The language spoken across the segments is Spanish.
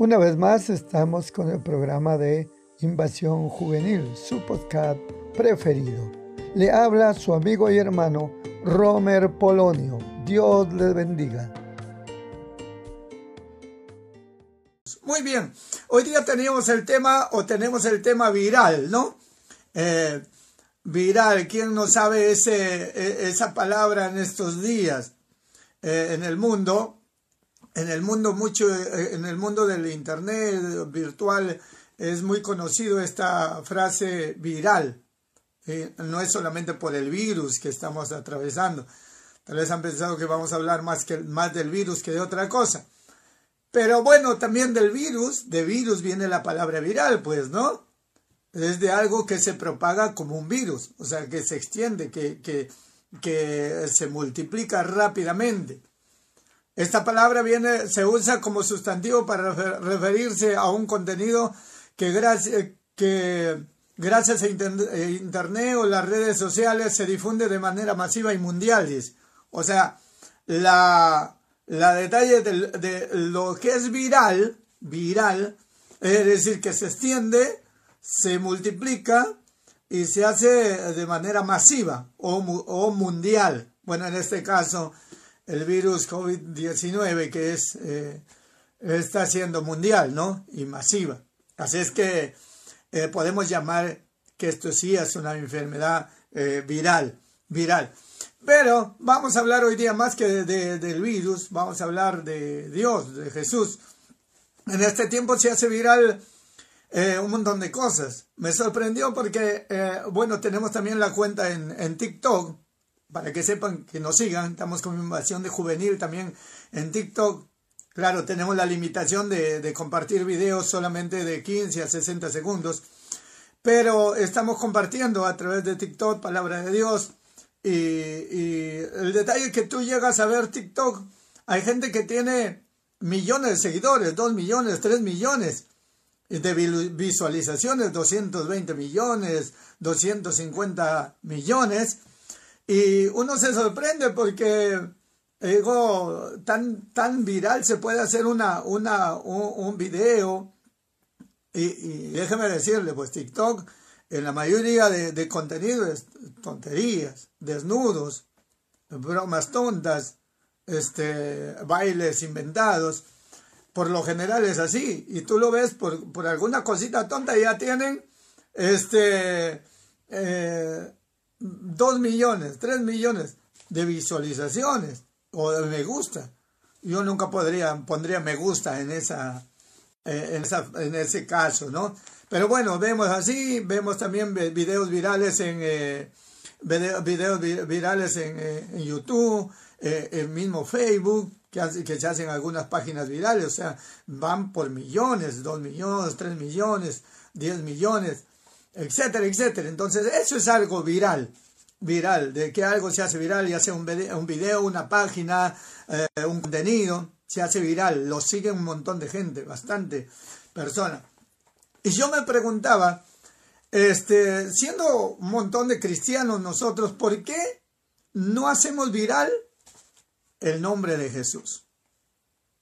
Una vez más estamos con el programa de Invasión Juvenil, su podcast preferido. Le habla su amigo y hermano Romer Polonio. Dios les bendiga. Muy bien, hoy día tenemos el tema o tenemos el tema viral, ¿no? Eh, viral, ¿quién no sabe ese, e, esa palabra en estos días? Eh, en el mundo, en el mundo mucho, eh, en el mundo del internet virtual es muy conocido esta frase viral. no es solamente por el virus que estamos atravesando. Tal vez han pensado que vamos a hablar más, que, más del virus que de otra cosa. Pero bueno, también del virus, de virus viene la palabra viral, pues, ¿no? Es de algo que se propaga como un virus, o sea, que se extiende, que, que se multiplica rápidamente. Esta palabra viene, se usa como sustantivo para referirse a un contenido que, gracias, que gracias a eh, Internet o las redes sociales se difunde de manera masiva y mundial. O sea, la, la detalle de, de, lo que es viral, viral, es decir, que se extiende, se multiplica y se hace de manera masiva o, o mundial. Bueno, en este caso, el virus COVID-19 que es, eh, está siendo mundial, ¿no? Y masiva. Así es que eh, podemos llamar que esto sí es una enfermedad eh, viral, viral. Pero vamos a hablar hoy día más que del virus, vamos a hablar de Dios, de Jesús. En este tiempo se hace viral un montón de cosas. Me sorprendió porque, bueno, tenemos también la cuenta en, en TikTok, para que sepan que nos sigan. Estamos con invasión de juvenil también en TikTok. Claro, tenemos la limitación de, compartir videos solamente de 15 a 60 segundos, pero estamos compartiendo a través de TikTok palabra de Dios. Y, y el detalle es que tú llegas a ver TikTok, hay gente que tiene millones de seguidores, 2 millones, 3 millones de visualizaciones, 220 millones, 250 millones y uno se sorprende porque digo, tan, tan viral se puede hacer una, una, un, video. Y, déjeme decirle, pues TikTok, en la mayoría de, de contenidos, tonterías, desnudos, bromas tontas, este, bailes inventados. Por lo general es así. Y tú lo ves por, por alguna cosita tonta y ya tienen este, eh, 2 millones, 3 millones de visualizaciones o de me gusta. Yo nunca podría, pondría me gusta en, esa, eh, en, esa, en ese caso, ¿no? Pero bueno, vemos así, vemos también videos virales en, eh, videos virales en, eh, en YouTube, el mismo Facebook, que, que se hacen algunas páginas virales, o sea, van por millones, 2 millones, 3 millones, 10 millones etcétera, etcétera. Entonces, eso es algo viral, viral, de que algo se hace viral, ya sea un video, una página, eh, un contenido, se hace viral, lo sigue un montón de gente, bastante personas. Y yo me preguntaba, este, siendo un montón de cristianos nosotros, ¿por qué no hacemos viral el nombre de Jesús?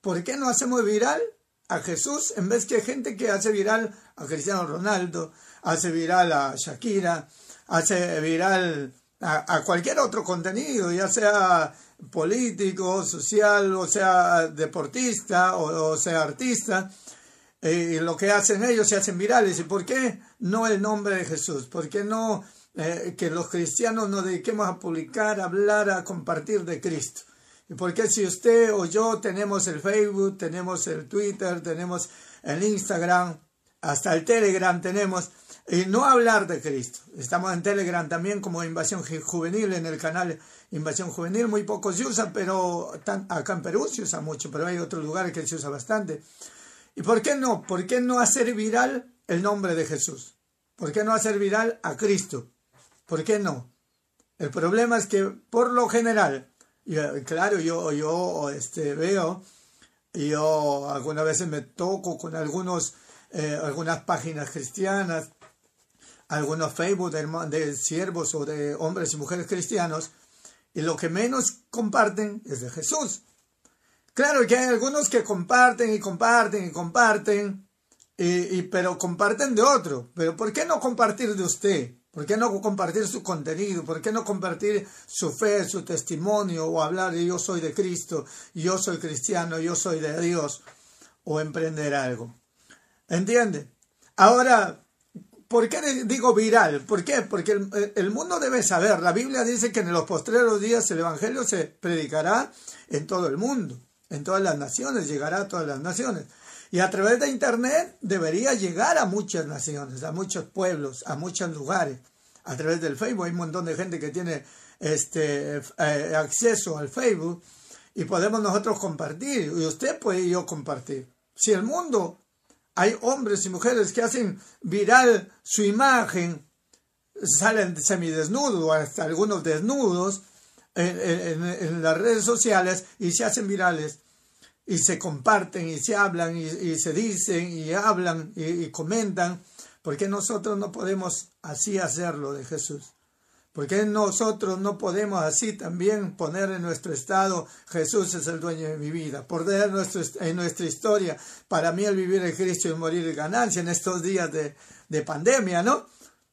¿Por qué no hacemos viral a Jesús en vez que gente que hace viral a Cristiano Ronaldo, hace viral a Shakira, hace viral a, cualquier otro contenido, ya sea político, social, o sea deportista, o, sea artista. y lo que hacen ellos se hacen virales. ¿Y por qué no el nombre de Jesús? ¿Por qué no eh, que los cristianos nos dediquemos a publicar, a hablar, a compartir de Cristo? ¿Y por qué si usted o yo tenemos el Facebook, tenemos el Twitter, tenemos el Instagram, hasta el Telegram tenemos, y no hablar de Cristo. Estamos en Telegram también como Invasión Juvenil, en el canal Invasión Juvenil, muy poco se usa, pero acá en Perú se usa mucho, pero hay otros lugares que se usa bastante. ¿Y por qué no? ¿Por qué no hacer viral el nombre de Jesús? ¿Por qué no hacer viral a Cristo? ¿Por qué no? El problema es que por lo general, claro, yo, yo este, veo, yo algunas veces me toco con algunos, eh, algunas páginas cristianas, algunos Facebook de, siervos o de hombres y mujeres cristianos, y lo que menos comparten es de Jesús. Claro que hay algunos que comparten y comparten y comparten, y, pero comparten de otro. Pero ¿por qué no compartir de usted? ¿Por qué no compartir su contenido? ¿Por qué no compartir su fe, su testimonio o hablar de yo soy de Cristo, yo soy cristiano, yo soy de Dios o emprender algo? ¿Entiende? Ahora, ¿por qué digo viral? ¿Por qué? Porque el, mundo debe saber. La Biblia dice que en los postreros días el Evangelio se predicará en todo el mundo en todas las naciones, llegará a todas las naciones. Y a través de Internet debería llegar a muchas naciones, a muchos pueblos, a muchos lugares. A través del Facebook hay un montón de gente que tiene este, eh, acceso al Facebook y podemos nosotros compartir. Y usted puede y yo compartir. Si el mundo hay hombres y mujeres que hacen viral su imagen, salen semidesnudos hasta algunos desnudos, en, las redes sociales y se hacen virales y se comparten y se hablan y, se dicen y hablan y, comentan. ¿Por qué nosotros no podemos así hacerlo de Jesús? ¿Por qué nosotros no podemos así también poner en nuestro estado Jesús es el dueño de mi vida? Poner nuestro, en nuestra historia, para mí el vivir en Cristo y morir en ganancia en estos días de, de pandemia, ¿no?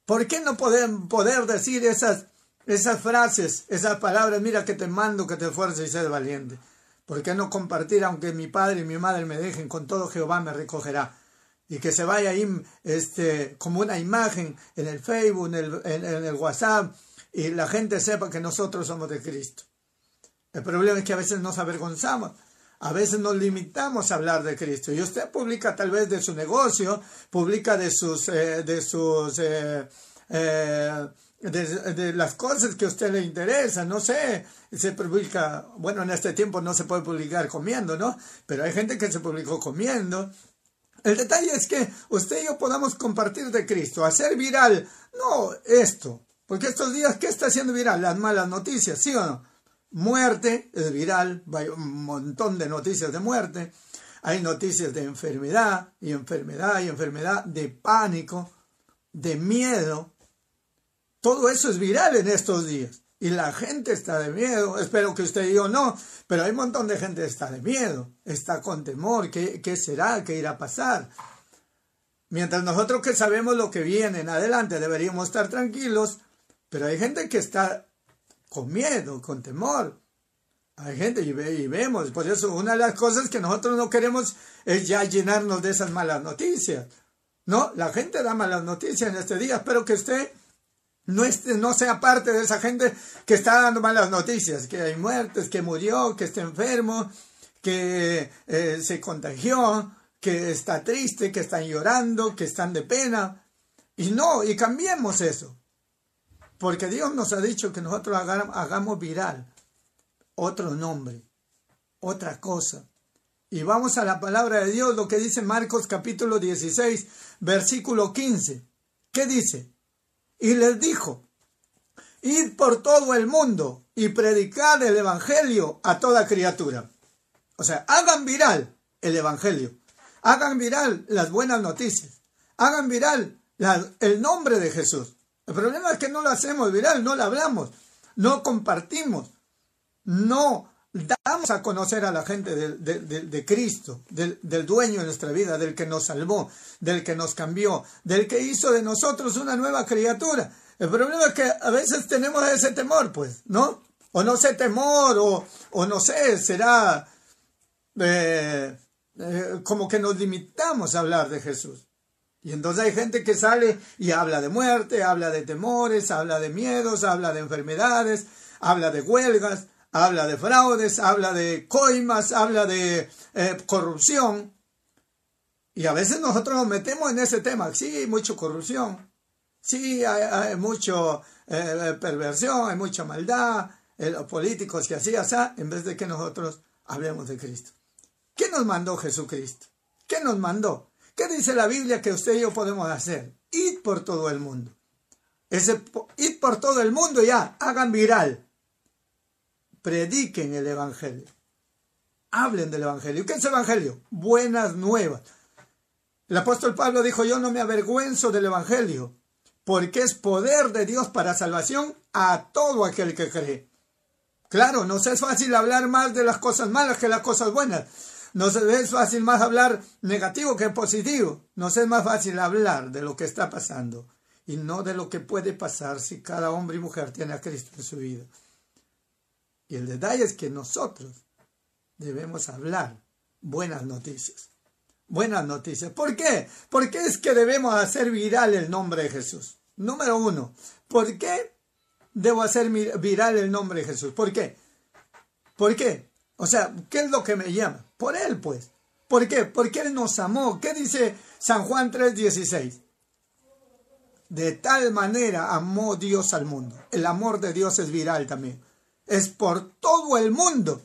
¿Por qué no poder, poder decir esas esas frases, esas palabras, mira que te mando que te esfuerces y seas valiente. ¿Por qué no compartir, aunque mi padre y mi madre me dejen, con todo Jehová me recogerá? Y que se vaya ahí este, como una imagen en el Facebook, en el, en, el WhatsApp, y la gente sepa que nosotros somos de Cristo. El problema es que a veces nos avergonzamos, a veces nos limitamos a hablar de Cristo. Y usted publica tal vez de su negocio, publica de sus, eh, de sus eh, eh, de, las cosas que a usted le interesa, no sé, se publica, bueno, en este tiempo no se puede publicar comiendo, ¿no? Pero hay gente que se publicó comiendo. El detalle es que usted y yo podamos compartir de Cristo, hacer viral, no esto, porque estos días, ¿qué está haciendo viral? Las malas noticias, ¿sí o no? Muerte es viral, hay un montón de noticias de muerte, hay noticias de enfermedad y enfermedad y enfermedad, de pánico, de miedo, todo eso es viral en estos días. Y la gente está de miedo. Espero que usted y yo no, pero hay un montón de gente que está de miedo, está con temor. ¿Qué, qué será? ¿Qué irá a pasar? Mientras nosotros que sabemos lo que viene en adelante deberíamos estar tranquilos, pero hay gente que está con miedo, con temor. Hay gente y, y, vemos, por eso una de las cosas que nosotros no queremos es ya llenarnos de esas malas noticias. No, la gente da malas noticias en este día. Espero que usted no, no sea parte de esa gente que está dando malas noticias, que hay muertes, que murió, que está enfermo, que eh, se contagió, que está triste, que están llorando, que están de pena. Y no, y cambiemos eso. Porque Dios nos ha dicho que nosotros hagamos viral otro nombre, otra cosa. Y vamos a la palabra de Dios, lo que dice Marcos capítulo 16, versículo 15. ¿Qué dice? Y les dijo, id por todo el mundo y predicad el Evangelio a toda criatura. O sea, hagan viral el Evangelio, hagan viral las buenas noticias, hagan viral el nombre de Jesús. El problema es que no lo hacemos viral, no lo hablamos, no compartimos, no damos a conocer a la gente de, Cristo, del, del, dueño de nuestra vida, del que nos salvó, del que nos cambió, del que hizo de nosotros una nueva criatura. El problema es que a veces tenemos ese temor, pues, ¿no? O no sé temor, o, o no sé, será eh, eh, como que nos limitamos a hablar de Jesús. Y entonces hay gente que sale y habla de muerte, habla de temores, habla de miedos, habla de enfermedades, habla de huelgas, habla de fraudes, habla de coimas, habla de eh, corrupción. Y a veces nosotros nos metemos en ese tema. Sí, hay mucha corrupción. Sí, hay, mucha eh, perversión, hay mucha maldad. Eh, los políticos que así, así, en vez de que nosotros hablemos de Cristo. ¿Qué nos mandó Jesucristo? ¿Qué nos mandó? ¿Qué dice la Biblia que usted y yo podemos hacer? Id por todo el mundo. Ese, id por todo el mundo ya, hagan viral prediquen el Evangelio. Hablen del Evangelio. ¿Qué es Evangelio? Buenas nuevas. El apóstol Pablo dijo, yo no me avergüenzo del Evangelio, porque es poder de Dios para salvación a todo aquel que cree. Claro, nos es fácil hablar más de las cosas malas que las cosas buenas. Nos es fácil más hablar negativo que positivo. Nos es más fácil hablar de lo que está pasando y no de lo que puede pasar si cada hombre y mujer tiene a Cristo en su vida. Y el detalle es que nosotros debemos hablar buenas noticias. Buenas noticias. ¿Por qué? Porque es que debemos hacer viral el nombre de Jesús. Número uno, ¿por qué debo hacer viral el nombre de Jesús? ¿Por qué? ¿Por qué? O sea, ¿qué es lo que me llama? Por Él, pues. ¿Por qué? Porque Él nos amó. ¿Qué dice San Juan 3:16? De tal manera amó Dios al mundo. El amor de Dios es viral también. Es por todo el mundo.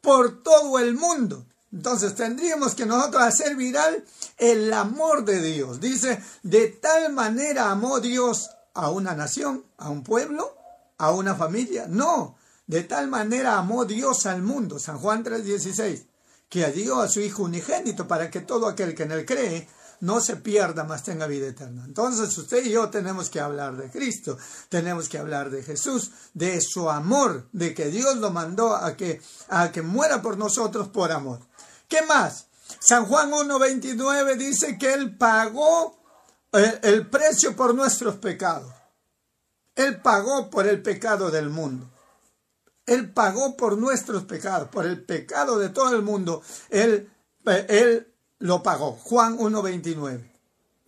Por todo el mundo. Entonces tendríamos que nosotros hacer viral el amor de Dios. Dice, de tal manera amó Dios a una nación, a un pueblo, a una familia. No, de tal manera amó Dios al mundo. San Juan 3:16, que dio a su Hijo unigénito para que todo aquel que en él cree no se pierda, más tenga vida eterna. Entonces usted y yo tenemos que hablar de Cristo, tenemos que hablar de Jesús, de su amor, de que Dios lo mandó a que, a que muera por nosotros por amor. ¿Qué más? San Juan 1.29 dice que Él pagó el, el precio por nuestros pecados. Él pagó por el pecado del mundo. Él pagó por nuestros pecados, por el pecado de todo el mundo. Él, él lo pagó. Juan 1.29.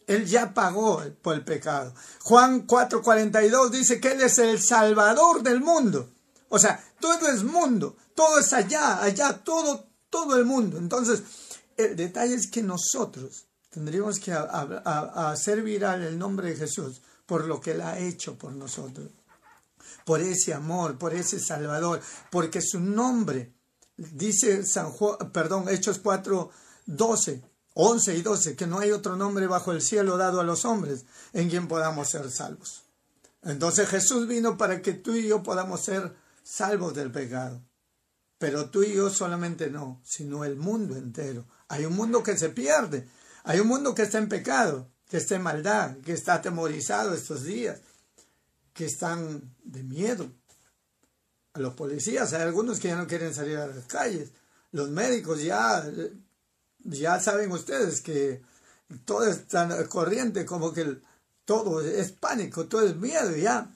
Él ya pagó por el pecado. Juan 4.42 dice que Él es el Salvador del mundo. O sea, todo es mundo, todo es allá, allá, todo, todo el mundo. Entonces, el detalle es que nosotros tendríamos que hacer viral el nombre de Jesús por lo que Él ha hecho por nosotros, por ese amor, por ese Salvador, porque su nombre, dice San Juan, perdón, Hechos 4, 12, 11 y 12, que no hay otro nombre bajo el cielo dado a los hombres en quien podamos ser salvos. Entonces Jesús vino para que tú y yo podamos ser salvos del pecado. Pero tú y yo solamente no, sino el mundo entero. Hay un mundo que se pierde, hay un mundo que está en pecado, que está en maldad, que está atemorizado estos días, que están de miedo. A los policías, hay algunos que ya no quieren salir a las calles. Los médicos ya, ya saben ustedes que todo está corriente, como que todo es pánico, todo es miedo ya.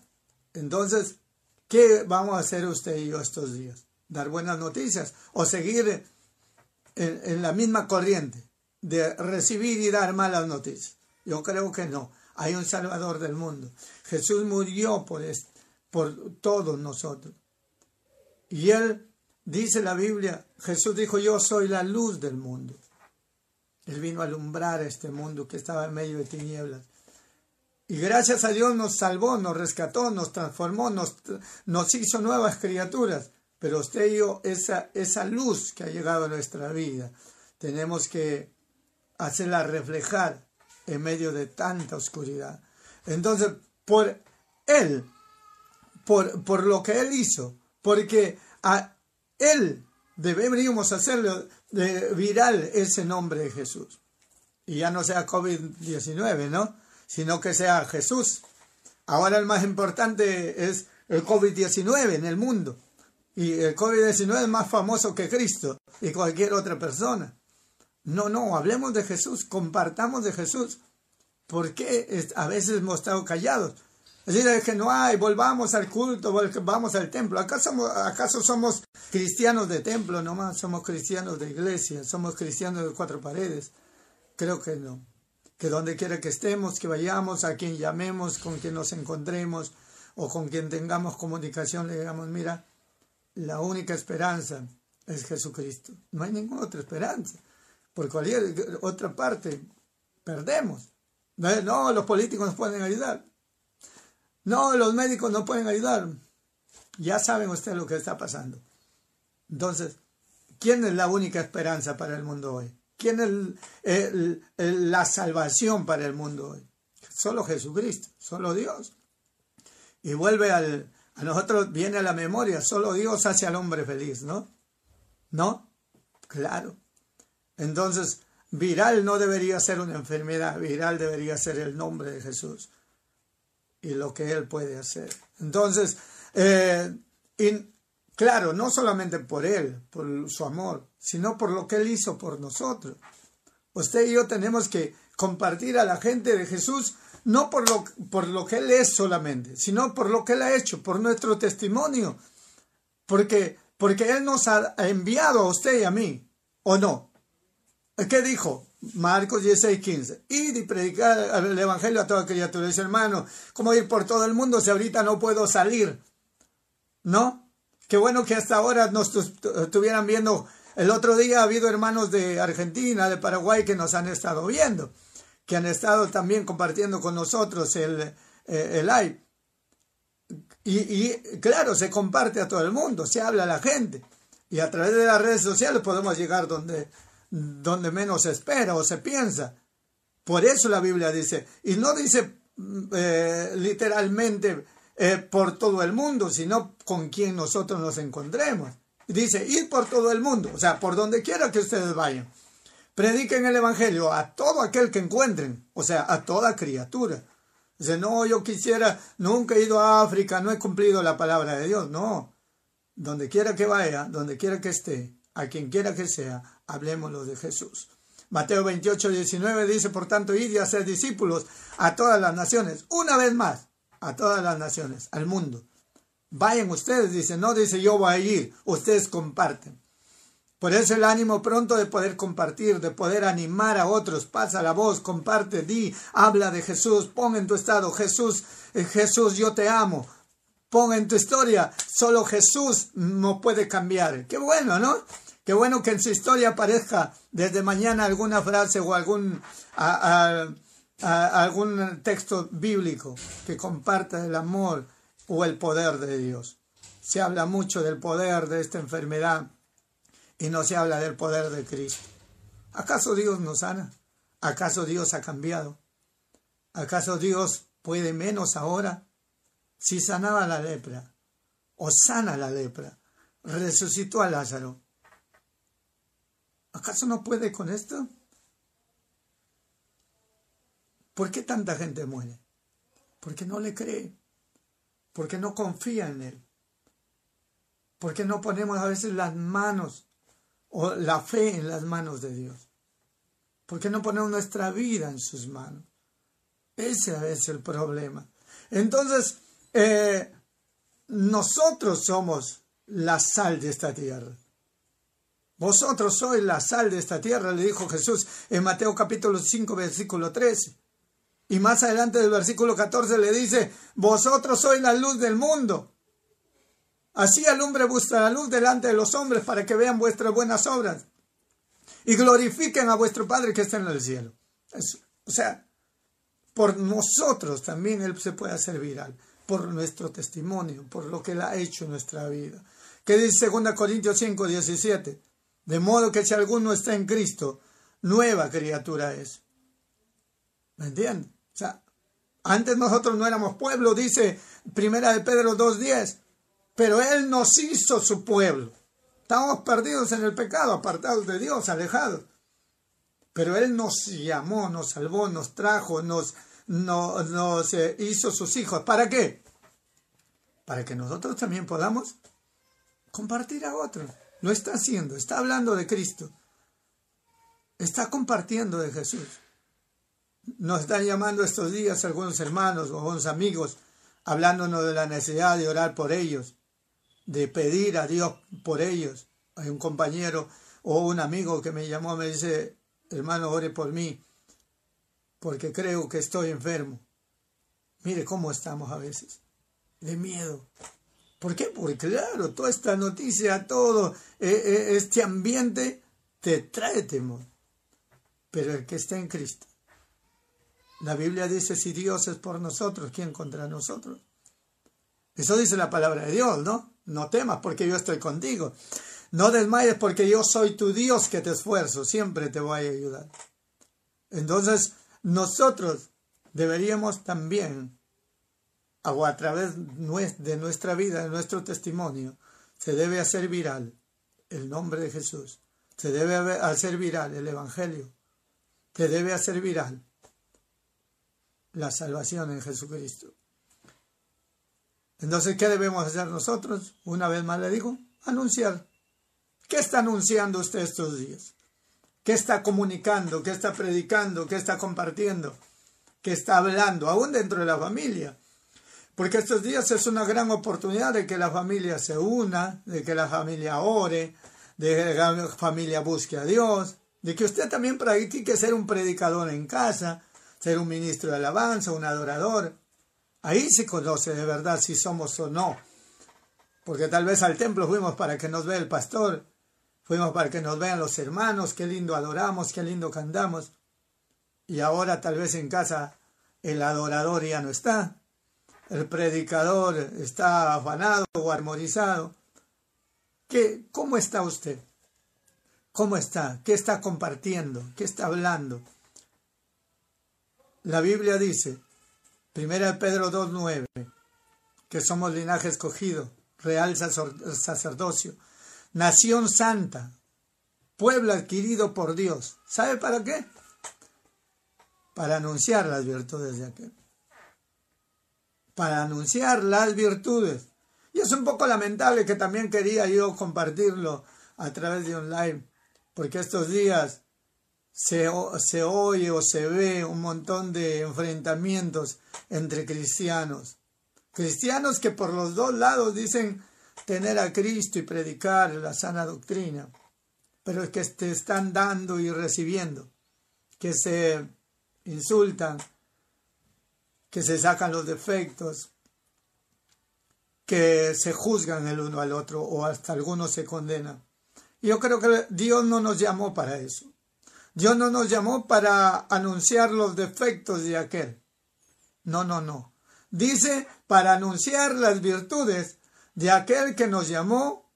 Entonces, ¿qué vamos a hacer usted y yo estos días? dar buenas noticias o seguir en, la misma corriente de recibir y dar malas noticias. Yo creo que no. Hay un Salvador del mundo. Jesús murió por, por todos nosotros. Y él, dice la Biblia, Jesús dijo, yo soy la luz del mundo. Él vino a alumbrar este mundo que estaba en medio de tinieblas. Y gracias a Dios nos salvó, nos rescató, nos transformó, nos, nos hizo nuevas criaturas. Pero usted y yo, esa, esa luz que ha llegado a nuestra vida, tenemos que hacerla reflejar en medio de tanta oscuridad. Entonces, por Él, por, por lo que Él hizo, porque a Él deberíamos hacerle viral ese nombre de Jesús. Y ya no sea COVID-19, ¿no? Sino que sea Jesús. Ahora el más importante es el COVID-19 en el mundo. Y el COVID-19 es más famoso que Cristo y cualquier otra persona. No, no, hablemos de Jesús, compartamos de Jesús. ¿Por qué a veces hemos estado callados? Es decir, que no hay, volvamos al culto, volvamos al templo. ¿Acaso, ¿Acaso somos cristianos de templo nomás? ¿Somos cristianos de iglesia? ¿Somos cristianos de cuatro paredes? Creo que no. Que donde quiera que estemos, que vayamos, a quien llamemos, con quien nos encontremos o con quien tengamos comunicación, le digamos, mira, la única esperanza es Jesucristo. No hay ninguna otra esperanza. Por cualquier otra parte, perdemos. No, los políticos nos pueden ayudar. No, los médicos no pueden ayudar. Ya saben ustedes lo que está pasando. Entonces, ¿quién es la única esperanza para el mundo hoy? ¿Quién es la salvación para el mundo hoy? Solo Jesucristo, solo Dios. Y vuelve al, a nosotros viene a la memoria, solo Dios hace al hombre feliz, ¿no? ¿No? Claro. Entonces, viral no debería ser una enfermedad, viral debería ser el nombre de Jesús y lo que Él puede hacer. Entonces, eh, Claro, no solamente por Él, por su amor, sino por lo que Él hizo por nosotros. Usted y yo tenemos que compartir a la gente de Jesús no por lo, por lo que Él es solamente, sino por lo que Él ha hecho, por nuestro testimonio. Porque, porque Él nos ha enviado a usted y a mí, ¿o no? ¿Qué dijo? Marcos 16, 15. Ir y predicar el Evangelio a toda criatura. Dice, hermano, ¿cómo ir por todo el mundo si ahorita no puedo salir? ¿No? Qué bueno que hasta ahora nos estuvieran viendo. El otro día ha habido hermanos de Argentina, de Paraguay, que nos han estado viendo, que han estado también compartiendo con nosotros el, eh, el live. Y, y claro, se comparte a todo el mundo, se habla a la gente. Y a través de las redes sociales podemos llegar donde, donde menos se espera o se piensa. Por eso la Biblia dice, y no dice eh, literalmente eh, por todo el mundo, sino con quien nosotros nos encontremos. Dice, ir por todo el mundo, o sea, por donde quiera que ustedes vayan. Prediquen el Evangelio a todo aquel que encuentren, o sea, a toda criatura. Dice, no, yo quisiera, nunca he ido a África, no he cumplido la palabra de Dios. No, donde quiera que vaya, donde quiera que esté, a quien quiera que sea, hablemoslo de Jesús. Mateo 28, 19 dice, por tanto, id y hacer discípulos a todas las naciones. Una vez más, a todas las naciones, al mundo. Vayan ustedes, dice, no dice yo voy a ir, ustedes comparten. Por eso el ánimo pronto de poder compartir, de poder animar a otros, pasa la voz, comparte, di, habla de Jesús, pon en tu estado, Jesús, eh, Jesús, yo te amo, pon en tu historia, solo Jesús no puede cambiar. Qué bueno, ¿no? Qué bueno que en su historia aparezca desde mañana alguna frase o algún, algún texto bíblico que comparta el amor o el poder de Dios. Se habla mucho del poder de esta enfermedad y no se habla del poder de Cristo. ¿Acaso Dios nos sana? ¿Acaso Dios ha cambiado? ¿Acaso Dios puede menos ahora? Si sanaba la lepra o sana la lepra, resucitó a Lázaro, ¿Acaso no puede con esto? ¿Por qué tanta gente muere? Porque no le cree, porque no confía en Él, porque no ponemos a veces las manos o la fe en las manos de Dios, porque no ponemos nuestra vida en sus manos. Ese es el problema. Entonces, eh, nosotros somos la sal de esta tierra. Vosotros sois la sal de esta tierra, le dijo Jesús en Mateo capítulo 5, versículo 13. Y más adelante del versículo 14 le dice, vosotros sois la luz del mundo. Así alumbre vuestra luz delante de los hombres para que vean vuestras buenas obras y glorifiquen a vuestro Padre que está en el cielo. o sea, por nosotros también Él se puede hacer viral, por nuestro testimonio, por lo que Él ha hecho en nuestra vida. ¿Qué dice 2 Corintios 5, 17? De modo que si alguno está en Cristo, nueva criatura es. ¿Me entienden? O sea, antes nosotros no éramos pueblo, dice Primera de Pedro 2.10, pero Él nos hizo su pueblo. Estábamos perdidos en el pecado, apartados de Dios, alejados. Pero Él nos llamó, nos salvó, nos trajo, nos, nos, eh, hizo sus hijos. ¿Para qué? Para que nosotros también podamos compartir a otros. Lo está haciendo, está hablando de Cristo. Está compartiendo de Jesús. Nos están llamando estos días algunos hermanos o algunos amigos hablándonos de la necesidad de orar por ellos, de pedir a Dios por ellos. Hay un compañero o un amigo que me llamó, me dice, hermano, ore por mí, porque creo que estoy enfermo. Mire cómo estamos a veces, de miedo, ¿Por qué? Porque claro, toda esta noticia, todo eh, eh, este ambiente te trae temor. Pero el que está en Cristo. La Biblia dice, si Dios es por nosotros, ¿quién contra nosotros? Eso dice la palabra de Dios, ¿no? No temas porque yo estoy contigo. No desmayes porque yo soy tu Dios que te esfuerzo, siempre te voy a ayudar. Entonces, nosotros deberíamos también a través de nuestra vida, de nuestro testimonio, se debe hacer viral el nombre de Jesús, se debe hacer viral el Evangelio, se debe hacer viral la salvación en Jesucristo. Entonces, ¿qué debemos hacer nosotros? Una vez más le digo, Anunciar. ¿Qué está anunciando usted estos días? ¿Qué está comunicando? ¿Qué está predicando? ¿Qué está compartiendo? ¿Qué está hablando? Aún dentro de la familia. Porque estos días es una gran oportunidad de que la familia se una, de que la familia ore, de que la familia busque a Dios, de que usted también practique ser un predicador en casa, ser un ministro de alabanza, un adorador. Ahí se conoce de verdad si somos o no. Porque tal vez al templo fuimos para que nos vea el pastor, fuimos para que nos vean los hermanos, qué lindo adoramos, qué lindo cantamos. Y ahora tal vez en casa el adorador ya no está, el predicador está afanado o armonizado. ¿Qué, ¿Cómo está usted? ¿Cómo está? ¿Qué está compartiendo? ¿Qué está hablando? La Biblia dice, 1 Pedro 2.9, que somos linaje escogido, real sacerdocio, nación santa, pueblo adquirido por Dios. ¿Sabe para qué? Para anunciar las virtudes de aquel para anunciar las virtudes. Y es un poco lamentable que también quería yo compartirlo a través de un live, porque estos días se, se oye o se ve un montón de enfrentamientos entre cristianos. Cristianos que por los dos lados dicen tener a Cristo y predicar la sana doctrina, pero que te están dando y recibiendo, que se insultan, que se sacan los defectos, que se juzgan el uno al otro o hasta algunos se condenan. Yo creo que Dios no nos llamó para eso. Dios no nos llamó para anunciar los defectos de aquel. No, no, no. Dice para anunciar las virtudes de aquel que nos llamó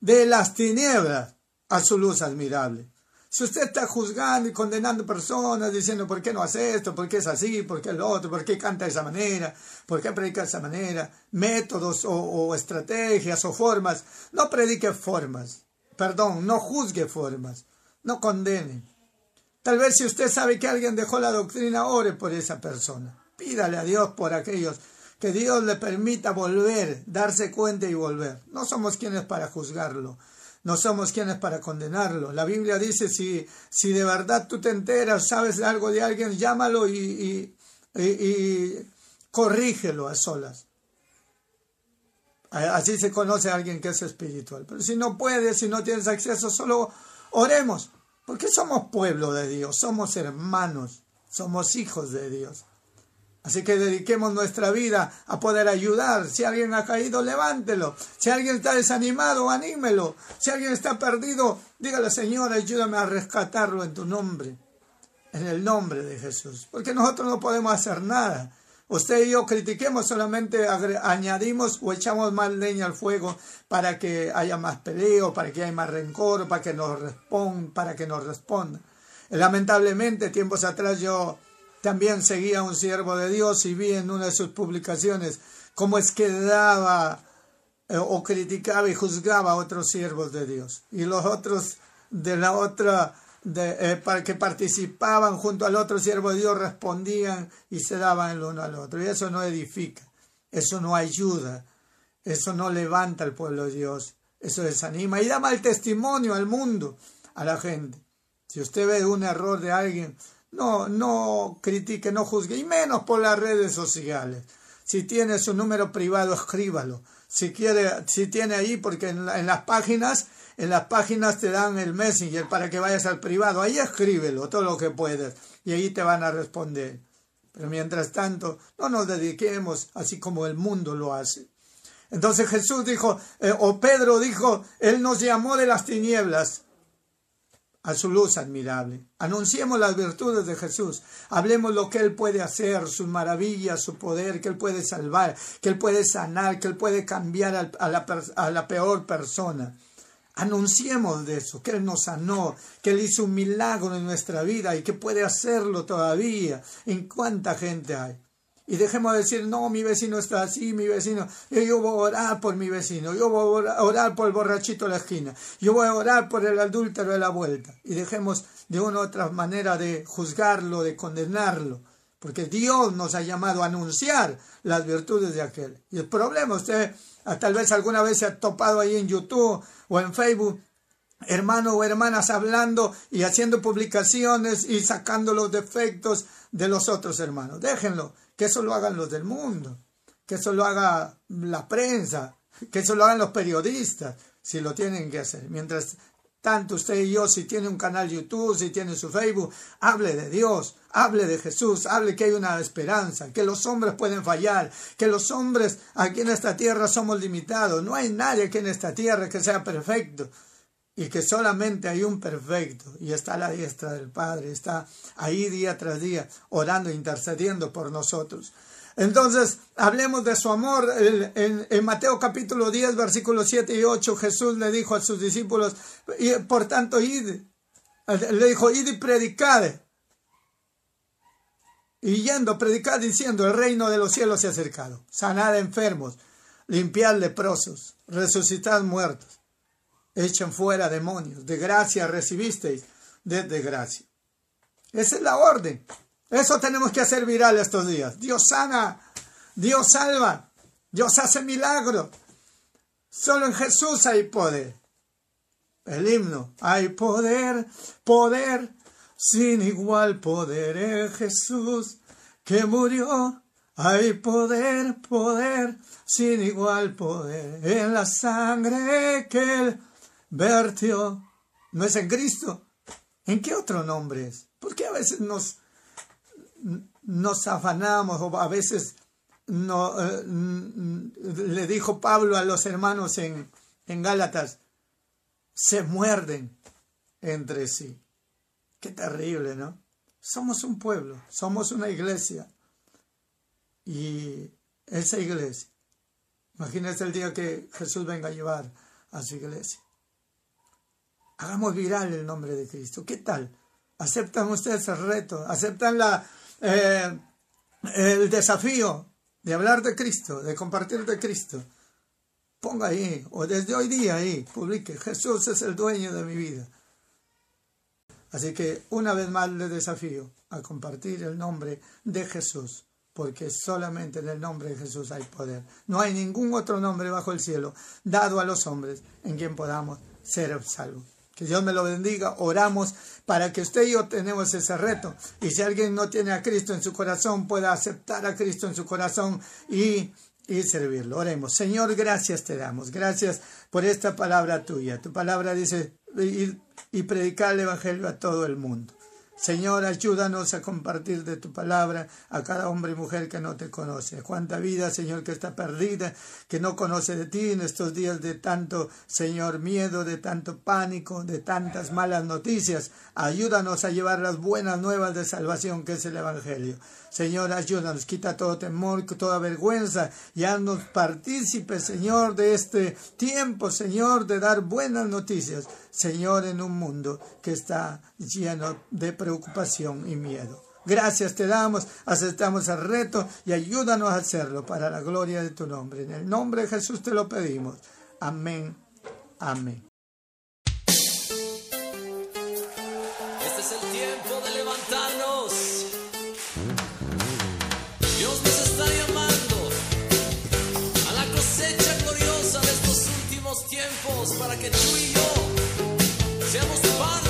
de las tinieblas a su luz admirable. Si usted está juzgando y condenando personas, diciendo por qué no hace esto, por qué es así, por qué lo otro, por qué canta de esa manera, por qué predica de esa manera, métodos o, o estrategias o formas, no predique formas, perdón, no juzgue formas, no condene. Tal vez si usted sabe que alguien dejó la doctrina, ore por esa persona. Pídale a Dios por aquellos que Dios le permita volver, darse cuenta y volver. No somos quienes para juzgarlo no somos quienes para condenarlo. La Biblia dice, si, si de verdad tú te enteras, sabes algo de alguien, llámalo y, y, corrígelo a solas. Así se conoce a alguien que es espiritual. Pero si no puedes, si no tienes acceso, solo oremos. Porque somos pueblo de Dios, somos hermanos, somos hijos de Dios. Así que dediquemos nuestra vida a poder ayudar. Si alguien ha caído, levántelo. Si alguien está desanimado, anímelo. Si alguien está perdido, dígale, Señor, ayúdame a rescatarlo en tu nombre. En el nombre de Jesús. Porque nosotros no podemos hacer nada. Usted y yo critiquemos, solamente añadimos o echamos más leña al fuego para que haya más peleo, para que haya más rencor, para que nos responda, para que nos responda. Lamentablemente, tiempos atrás yo también seguía un siervo de Dios y vi en una de sus publicaciones cómo es que daba eh, o criticaba y juzgaba a otros siervos de Dios. Y los otros de la otra, de, eh, para que participaban junto al otro siervo de Dios, respondían y se daban el uno al otro. Y eso no edifica, eso no ayuda, eso no levanta al pueblo de Dios, eso desanima y da mal testimonio al mundo, a la gente. Si usted ve un error de alguien, no, no critique, no juzgue, y menos por las redes sociales. Si tiene su número privado, escríbalo. Si quiere, si tiene ahí, porque en, las páginas, en las páginas te dan el messenger para que vayas al privado. Ahí escríbelo todo lo que puedes y ahí te van a responder. Pero mientras tanto, no nos dediquemos así como el mundo lo hace. Entonces Jesús dijo, eh, o Pedro dijo, Él nos llamó de las tinieblas a su luz admirable. Anunciemos las virtudes de Jesús. Hablemos lo que Él puede hacer, sus maravillas, su poder, que Él puede salvar, que Él puede sanar, que Él puede cambiar a la, a la peor persona. Anunciemos de eso, que Él nos sanó, que Él hizo un milagro en nuestra vida y que puede hacerlo todavía. ¿En cuánta gente hay? Y dejemos de decir, no, mi vecino está así, mi vecino, yo voy a orar por mi vecino, yo voy a orar por el borrachito de la esquina, yo voy a orar por el adúltero de la vuelta. Y dejemos de una u otra manera de juzgarlo, de condenarlo, porque Dios nos ha llamado a anunciar las virtudes de aquel. Y el problema, usted ah, tal vez alguna vez se ha topado ahí en YouTube o en Facebook, hermanos o hermanas hablando y haciendo publicaciones y sacando los defectos de los otros hermanos. Déjenlo, que eso lo hagan los del mundo, que eso lo haga la prensa, que eso lo hagan los periodistas, si lo tienen que hacer. Mientras tanto usted y yo, si tiene un canal YouTube, si tiene su Facebook, hable de Dios, hable de Jesús, hable que hay una esperanza, que los hombres pueden fallar, que los hombres aquí en esta tierra somos limitados. No hay nadie aquí en esta tierra que sea perfecto y que solamente hay un perfecto y está a la diestra del Padre, está ahí día tras día orando, intercediendo por nosotros. Entonces, hablemos de su amor. En, Mateo capítulo 10, versículos 7 y 8, Jesús le dijo a sus discípulos, por tanto, id, le dijo, id y predicad. Y yendo, predicad diciendo, el reino de los cielos se ha acercado. Sanad enfermos, limpiad leprosos, resucitad muertos, echen fuera demonios. De gracia recibisteis, de desgracia. Esa es la orden. Eso tenemos que hacer viral estos días. Dios sana, Dios salva, Dios hace milagros. Solo en Jesús hay poder. El himno, hay poder, poder, sin igual poder en Jesús que murió. Hay poder, poder, sin igual poder en la sangre que él vertió. ¿No es en Cristo? ¿En qué otro nombre es? Porque a veces nos nos afanamos o a veces no, eh, le dijo Pablo a los hermanos en, en Gálatas, se muerden entre sí. Qué terrible, ¿no? Somos un pueblo, somos una iglesia. Y esa iglesia, imagínense el día que Jesús venga a llevar a su iglesia. Hagamos viral el nombre de Cristo. ¿Qué tal? ¿Aceptan ustedes el reto? ¿Aceptan eh, el desafío de hablar de Cristo, de compartir de Cristo, ponga ahí, o desde hoy día ahí, publique, Jesús es el dueño de mi vida. Así que una vez más le desafío a compartir el nombre de Jesús, porque solamente en el nombre de Jesús hay poder. No hay ningún otro nombre bajo el cielo dado a los hombres en quien podamos ser salvos. Que Dios me lo bendiga. Oramos para que usted y yo tenemos ese reto. Y si alguien no tiene a Cristo en su corazón, pueda aceptar a Cristo en su corazón y, y servirlo. Oremos. Señor, gracias te damos. Gracias por esta palabra tuya. Tu palabra dice ir y predicar el Evangelio a todo el mundo. Señor, ayúdanos a compartir de tu palabra a cada hombre y mujer que no te conoce. Cuánta vida, Señor, que está perdida, que no conoce de ti en estos días de tanto, Señor, miedo, de tanto pánico, de tantas malas noticias. Ayúdanos a llevar las buenas nuevas de salvación que es el Evangelio. Señor, ayúdanos, quita todo temor, toda vergüenza y haznos partícipes, Señor, de este tiempo, Señor, de dar buenas noticias, Señor, en un mundo que está lleno de preocupación y miedo. Gracias te damos, aceptamos el reto y ayúdanos a hacerlo para la gloria de tu nombre. En el nombre de Jesús te lo pedimos. Amén. Amén. para que tú y yo seamos parte